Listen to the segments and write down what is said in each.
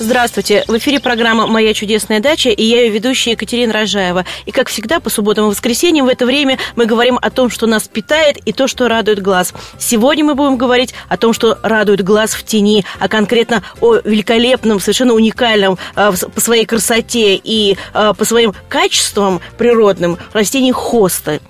Здравствуйте. В эфире программа «Моя чудесная дача» и я ее ведущая Екатерина Рожаева. И, как всегда, по субботам и воскресеньям в это время мы говорим о том, что нас питает и то, что радует глаз. Сегодня мы будем говорить о том, что радует глаз в тени, а конкретно о великолепном, совершенно уникальном э, по своей красоте и э, по своим качествам природным растении хосты.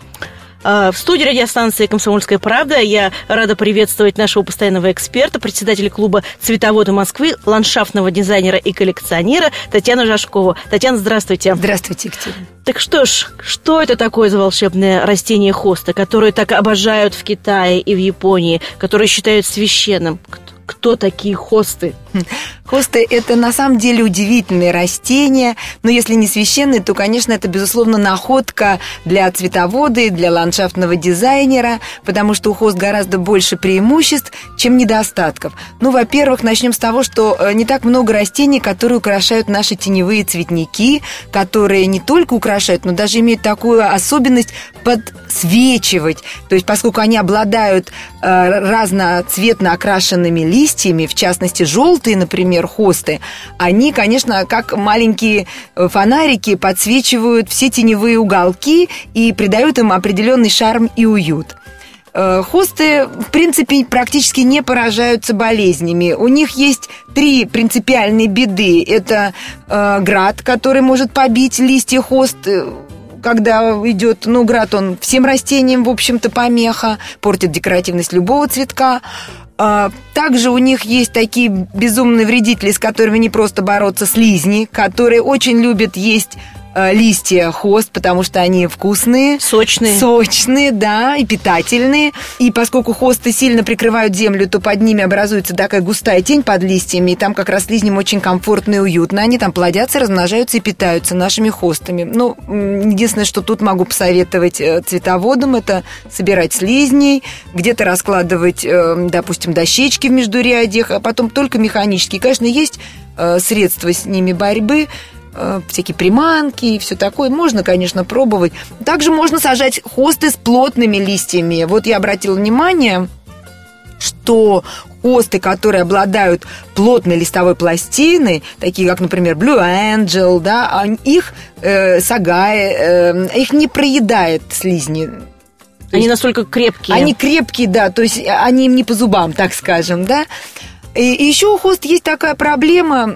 А, в студии радиостанции «Комсомольская правда» я рада приветствовать нашего постоянного эксперта, председателя клуба «Цветоводы Москвы», ландшафтного дизайнера и коллекционера Татьяну Жашкову. Татьяна, здравствуйте. Здравствуйте, Екатерина. Так что ж, что это такое за волшебное растение хоста, которое так обожают в Китае и в Японии, которое считают священным? Кто такие хосты? Хосты – это на самом деле удивительные растения, но если не священные, то, конечно, это, безусловно, находка для цветовода и для ландшафтного дизайнера, потому что у хост гораздо больше преимуществ, чем недостатков. Ну, во-первых, начнем с того, что э, не так много растений, которые украшают наши теневые цветники, которые не только украшают, но даже имеют такую особенность подсвечивать. То есть, поскольку они обладают э, разноцветно окрашенными листьями, в частности, желтые, например, хосты, они, конечно, как маленькие э, фонарики подсвечивают все теневые уголки и придают им определенный шарм и уют. Э, хосты, в принципе, практически не поражаются болезнями. У них есть три принципиальные беды. Это э, град, который может побить листья хост, э, когда идет, ну, град, он всем растениям, в общем-то, помеха, портит декоративность любого цветка. А, также у них есть такие безумные вредители, с которыми не просто бороться, слизни, которые очень любят есть листья хост, потому что они вкусные. Сочные. Сочные, да, и питательные. И поскольку хосты сильно прикрывают землю, то под ними образуется такая густая тень под листьями, и там как раз слизням очень комфортно и уютно. Они там плодятся, размножаются и питаются нашими хостами. Ну, единственное, что тут могу посоветовать э, цветоводам, это собирать слизней, где-то раскладывать, э, допустим, дощечки в междурядьях, а потом только механически. Конечно, есть средства с ними борьбы, Э, всякие приманки и все такое. Можно, конечно, пробовать. Также можно сажать хосты с плотными листьями. Вот я обратила внимание, что хосты, которые обладают плотной листовой пластиной, такие как, например, Blue Angel, да, их э, сагай, э, их не проедает слизни. Они настолько крепкие. Они крепкие, да, то есть они им не по зубам, так скажем, да. И еще у хост есть такая проблема,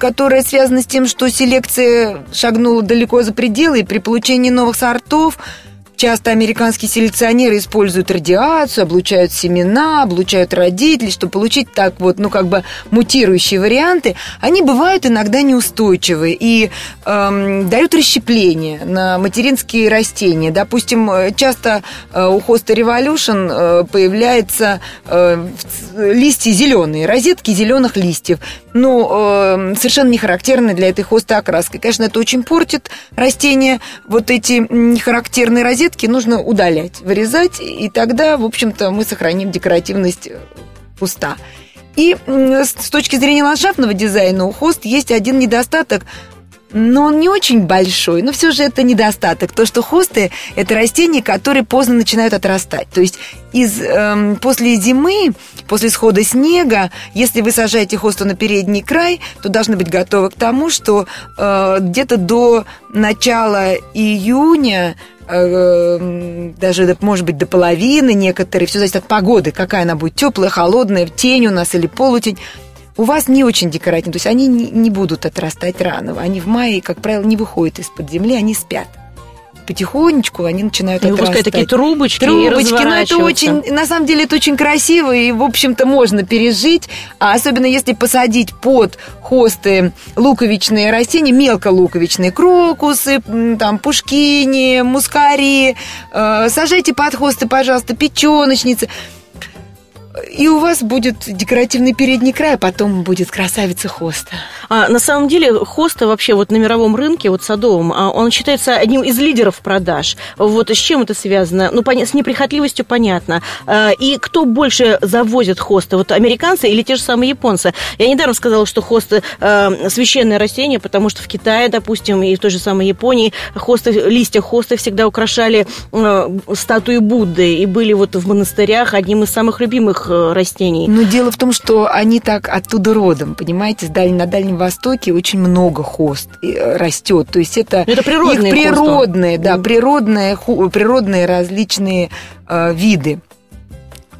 которая связана с тем, что селекция шагнула далеко за пределы, и при получении новых сортов – Часто американские селекционеры используют радиацию, облучают семена, облучают родителей, чтобы получить так вот, ну, как бы мутирующие варианты. Они бывают иногда неустойчивы и эм, дают расщепление на материнские растения. Допустим, часто э, у Hosta Revolution э, появляются э, листья зеленые, розетки зеленых листьев. Ну, э, совершенно не характерны для этой хосты окраски. Конечно, это очень портит растения. Вот эти нехарактерные розетки нужно удалять, вырезать, и тогда, в общем-то, мы сохраним декоративность куста. И с точки зрения ландшафтного дизайна у хост есть один недостаток – но он не очень большой, но все же это недостаток. То, что хосты – это растения, которые поздно начинают отрастать. То есть из, эм, после зимы, после схода снега, если вы сажаете хосту на передний край, то должны быть готовы к тому, что э, где-то до начала июня э, даже, может быть, до половины некоторые, все зависит от погоды, какая она будет, теплая, холодная, тень у нас или полутень, у вас не очень декоративные, то есть они не, будут отрастать рано. Они в мае, как правило, не выходят из-под земли, они спят. Потихонечку они начинают и отрастать. такие трубочки, трубочки, но это очень, на самом деле, это очень красиво и, в общем-то, можно пережить, а особенно если посадить под хосты луковичные растения, мелколуковичные, крокусы, там, пушкини, мускари, э, сажайте под хосты, пожалуйста, печеночницы и у вас будет декоративный передний край, а потом будет красавица хоста. А, на самом деле хоста вообще вот на мировом рынке, вот садовом, а, он считается одним из лидеров продаж. Вот с чем это связано? Ну, с неприхотливостью понятно. А, и кто больше завозит хосты? Вот американцы или те же самые японцы? Я недаром сказала, что хосты а, священное растение, потому что в Китае, допустим, и в той же самой Японии хосты, листья хосты всегда украшали а, статуи Будды и были вот в монастырях одним из самых любимых э, растений. Но дело в том, что они так оттуда родом, понимаете, на Дальнем Востоке очень много хост э, растет. То есть это, это природные их природные, хосты. да, природные, природные различные э, виды.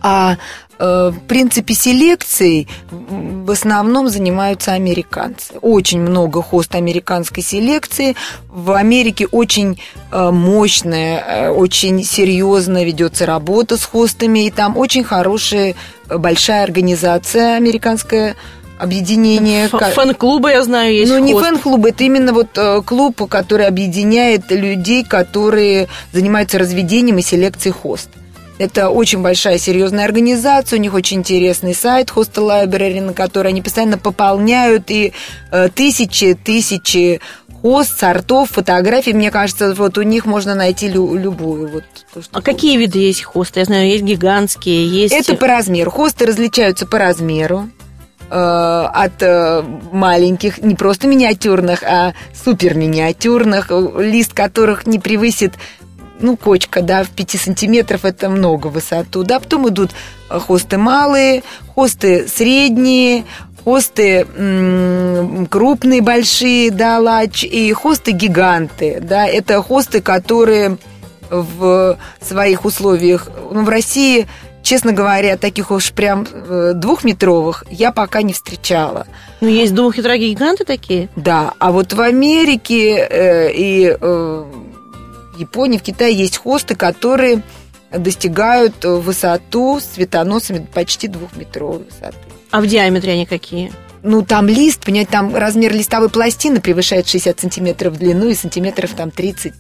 А Э, в принципе, селекцией в основном занимаются американцы. Очень много хост американской селекции. В Америке очень э, мощная, э, очень серьезно ведется работа с хостами, и там очень хорошая, большая организация американская объединение. Фэн-клубы, я знаю, есть Ну, не фэн-клубы, это именно вот клуб, который объединяет людей, которые занимаются разведением и селекцией хост. Это очень большая серьезная организация, у них очень интересный сайт Hostel Library, на который они постоянно пополняют и э, тысячи, тысячи хост, сортов, фотографий. Мне кажется, вот у них можно найти лю- любую. Вот, то, что а какие виды есть хосты? Я знаю, есть гигантские, есть... Это по размеру. Хосты различаются по размеру э, от э, маленьких, не просто миниатюрных, а супер миниатюрных, лист которых не превысит ну, кочка, да, в 5 сантиметров это много высоту, да, потом идут э, хосты малые, хосты средние, хосты м- крупные, большие, да, лач, и хосты гиганты, да, это хосты, которые в своих условиях, ну, в России, честно говоря, таких уж прям э, двухметровых я пока не встречала. Ну, есть двухметровые гиганты такие? Да, а вот в Америке э, и э, в Японии, в Китае есть хосты, которые достигают высоту с цветоносами почти двухметровой высоты. А в диаметре они какие? Ну, там лист, понимаете, там размер листовой пластины превышает 60 сантиметров в длину и сантиметров там 30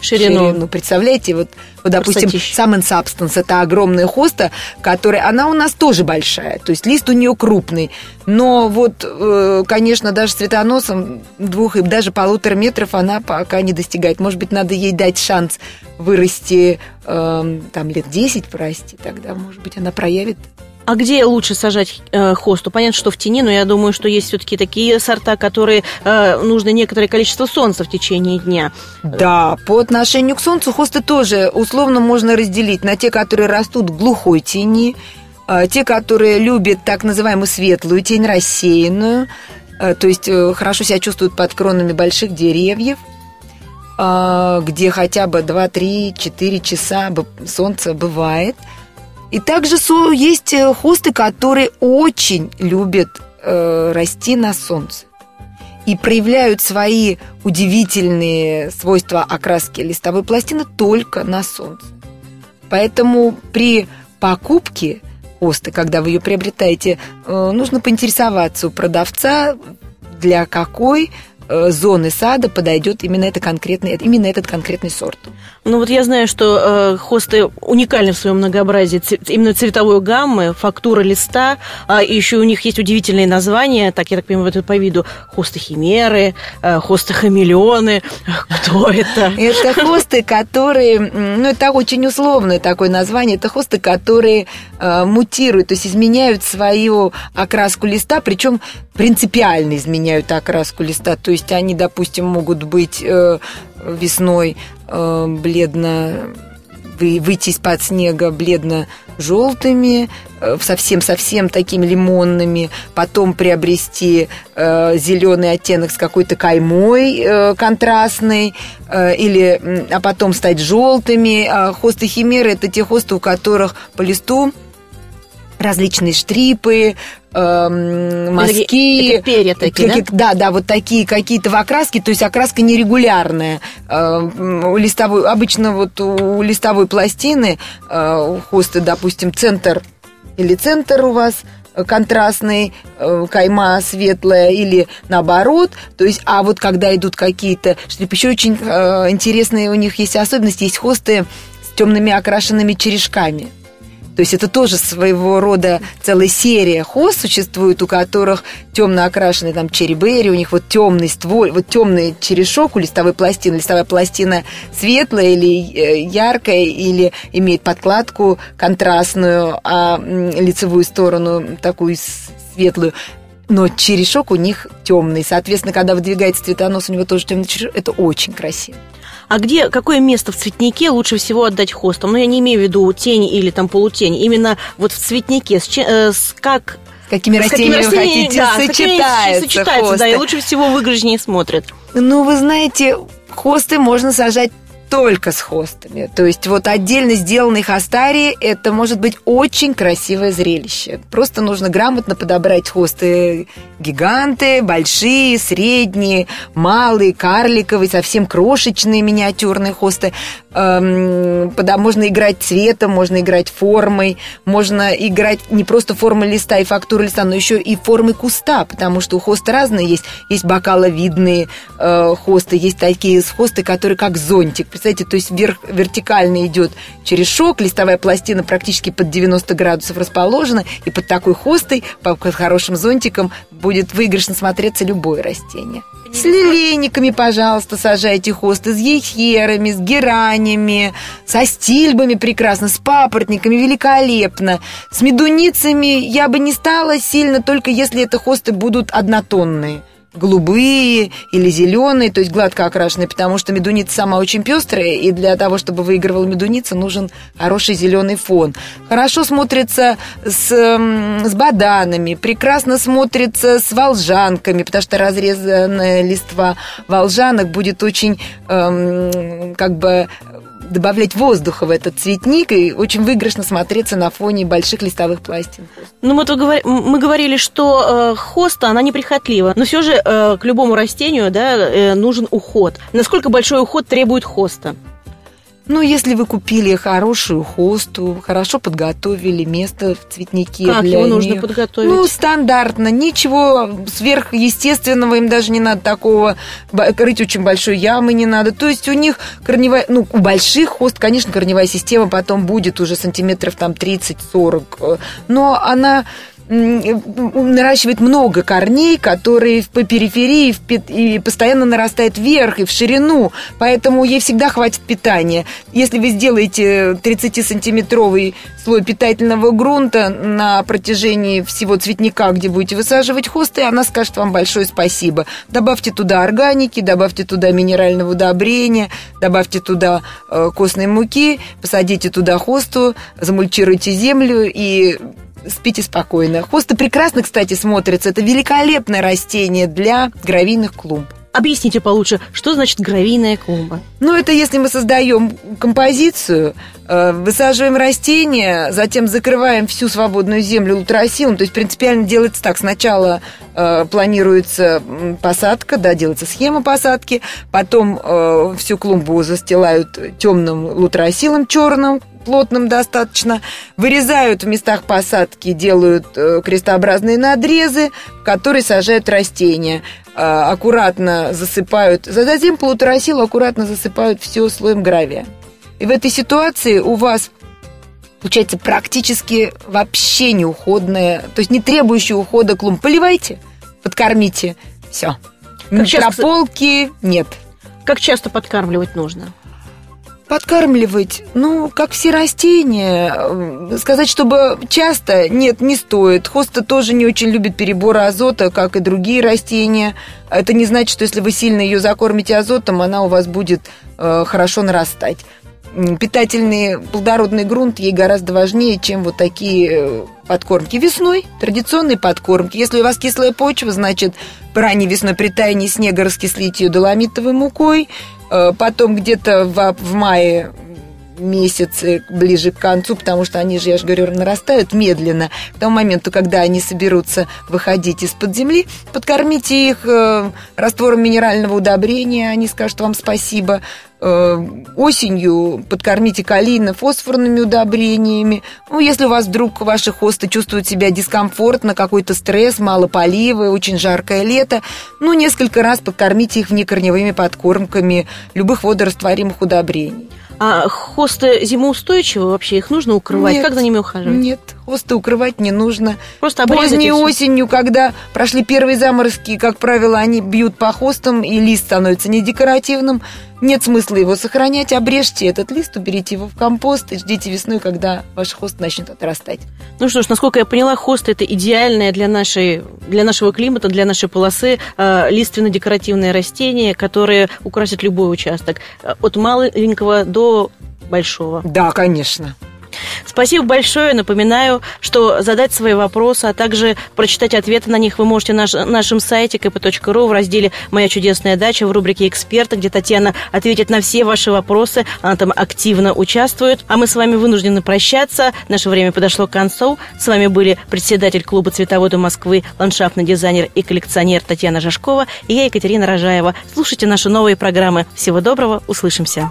ширину. ширину. Представляете, вот, вот допустим, Summon Substance, это огромная хоста, которая, она у нас тоже большая, то есть лист у нее крупный, но вот, э, конечно, даже цветоносом двух и даже полутора метров она пока не достигает. Может быть, надо ей дать шанс вырасти э, там лет 10 прости, тогда, может быть, она проявит а где лучше сажать э, хосту? Понятно, что в тени, но я думаю, что есть все-таки такие сорта, которые э, нужно некоторое количество солнца в течение дня. Да, по отношению к солнцу хосты тоже условно можно разделить на те, которые растут в глухой тени, э, те, которые любят так называемую светлую тень, рассеянную, э, то есть э, хорошо себя чувствуют под кронами больших деревьев, э, где хотя бы 2, 3, 4 часа солнце бывает – и также есть э, хосты, которые очень любят э, расти на солнце и проявляют свои удивительные свойства окраски листовой пластины только на солнце. Поэтому при покупке хосты, когда вы ее приобретаете, э, нужно поинтересоваться у продавца, для какой зоны сада подойдет именно, это конкретный, именно этот конкретный сорт. Ну вот я знаю, что э, хосты уникальны в своем многообразии, именно цветовой гаммы, фактура листа, а еще у них есть удивительные названия, так я так понимаю, это по виду хосты химеры, э, хосты хамелеоны. Кто это? Это хосты, которые, ну это очень условное такое название, это хосты, которые э, мутируют, то есть изменяют свою окраску листа, причем принципиально изменяют окраску листа, то есть есть они, допустим, могут быть э, весной э, бледно выйти из-под снега бледно-желтыми, э, совсем-совсем такими лимонными, потом приобрести э, зеленый оттенок с какой-то каймой э, контрастной, э, или, а потом стать желтыми. А хосты химеры – это те хосты, у которых по листу различные штрипы, э, мазки. Это, перья такие, как, да? Да, да, вот такие какие-то в окраске, то есть окраска нерегулярная. Э, у листовой, обычно вот у листовой пластины, э, у хосты, допустим, центр или центр у вас контрастный, э, кайма светлая или наоборот. То есть, а вот когда идут какие-то еще очень э, интересные у них есть особенности, есть хосты с темными окрашенными черешками То есть это тоже своего рода целая серия хост существует, у которых темно окрашенный там черри-берри, у них вот темный ствол, вот темный черешок у листовой пластины. Листовая пластина светлая или э, яркая, или имеет подкладку контрастную, а лицевую сторону такую светлую но черешок у них темный. Соответственно, когда выдвигается цветонос, у него тоже темный черешок. Это очень красиво. А где, какое место в цветнике лучше всего отдать хостам? Ну, я не имею в виду тень или там полутень. Именно вот в цветнике. С, чем, э, с как какими растениями какими вы хотите да, сочетается, сочетается хосты. да, и лучше всего выигрышнее смотрят. Ну, вы знаете, хосты можно сажать только с хостами. То есть вот отдельно сделанный хостарии – это может быть очень красивое зрелище. Просто нужно грамотно подобрать хосты гиганты, большие, средние, малые, карликовые, совсем крошечные миниатюрные хосты. Эм, можно играть цветом, можно играть формой, можно играть не просто формой листа и фактурой листа, но еще и формой куста, потому что у хоста разные есть. Есть бокаловидные э, хосты, есть такие хосты, которые как зонтик представьте, то есть вверх, вертикально идет черешок, листовая пластина практически под 90 градусов расположена, и под такой хостой, под хорошим зонтиком будет выигрышно смотреться любое растение. С лилейниками, пожалуйста, сажайте хосты, с ейхерами, с геранями, со стильбами прекрасно, с папоротниками великолепно. С медуницами я бы не стала сильно, только если это хосты будут однотонные голубые или зеленые, то есть гладко окрашенные, потому что медуница сама очень пестрая, и для того, чтобы выигрывала медуница, нужен хороший зеленый фон. Хорошо смотрится с, с баданами, прекрасно смотрится с волжанками, потому что разрезанная листва волжанок будет очень эм, как бы добавлять воздуха в этот цветник и очень выигрышно смотреться на фоне больших листовых пластин. Ну, вот мы говорили, что э, хоста, она неприхотлива, но все же э, к любому растению да, э, нужен уход. Насколько большой уход требует хоста? Ну, если вы купили хорошую хосту, хорошо подготовили место в цветнике как для его них. нужно подготовить? Ну, стандартно, ничего сверхъестественного, им даже не надо такого, крыть очень большой ямы не надо. То есть у них корневая, ну, у больших хост, конечно, корневая система потом будет уже сантиметров там 30-40, э, но она наращивает много корней, которые по периферии и постоянно нарастает вверх и в ширину, поэтому ей всегда хватит питания. Если вы сделаете 30-сантиметровый слой питательного грунта на протяжении всего цветника, где будете высаживать хосты, она скажет вам большое спасибо. Добавьте туда органики, добавьте туда минерального удобрения, добавьте туда э, костной муки, посадите туда хосту, замульчируйте землю и спите спокойно. Хосты прекрасно, кстати, смотрятся. Это великолепное растение для гравийных клумб. Объясните получше, что значит гравийная клумба? Ну, это если мы создаем композицию, э, высаживаем растения, затем закрываем всю свободную землю ультрасилом. То есть принципиально делается так. Сначала э, планируется посадка, да, делается схема посадки, потом э, всю клумбу застилают темным лутросилом черным, плотным достаточно, вырезают в местах посадки, делают э, крестообразные надрезы, в которые сажают растения, э, аккуратно засыпают, затем полуторосилу аккуратно засыпают все слоем гравия. И в этой ситуации у вас получается практически вообще неуходная, то есть не требующая ухода клумб. Поливайте, подкормите, все. Как Прополки часто... нет. Как часто подкармливать нужно? Подкармливать, ну, как все растения. Сказать, чтобы часто, нет, не стоит. Хоста тоже не очень любит перебор азота, как и другие растения. Это не значит, что если вы сильно ее закормите азотом, она у вас будет э, хорошо нарастать. Питательный плодородный грунт ей гораздо важнее, чем вот такие э, подкормки. Весной традиционные подкормки. Если у вас кислая почва, значит, ранней весной при таянии снега раскислить ее доломитовой мукой, Э, потом где-то в, в мае месяцы ближе к концу, потому что они же, я же говорю, нарастают медленно. К тому моменту, когда они соберутся выходить из-под земли, подкормите их э, раствором минерального удобрения, они скажут вам спасибо. Э, осенью подкормите калийно-фосфорными удобрениями. Ну, если у вас вдруг ваши хосты чувствуют себя дискомфортно, какой-то стресс, мало полива, очень жаркое лето, ну, несколько раз подкормите их внекорневыми подкормками любых водорастворимых удобрений. А хосты зимоустойчивы вообще? Их нужно укрывать? Нет, как за ними ухаживать? Нет, хосты укрывать не нужно. Просто обрезать Поздней осенью, когда прошли первые заморозки, как правило, они бьют по хостам, и лист становится недекоративным. Нет смысла его сохранять. Обрежьте этот лист, уберите его в компост и ждите весной, когда ваш хост начнет отрастать. Ну что ж, насколько я поняла, хосты это идеальное для, нашей, для нашего климата, для нашей полосы э, лиственно-декоративное растение, которое украсит любой участок. Э, От маленького до большого. Да, конечно. Спасибо большое. Напоминаю, что задать свои вопросы, а также прочитать ответы на них вы можете на наш- нашем сайте kp.ru в разделе «Моя чудесная дача» в рубрике «Эксперты», где Татьяна ответит на все ваши вопросы. Она там активно участвует. А мы с вами вынуждены прощаться. Наше время подошло к концу. С вами были председатель клуба «Цветоводы Москвы», ландшафтный дизайнер и коллекционер Татьяна Жашкова и я, Екатерина Рожаева. Слушайте наши новые программы. Всего доброго. Услышимся.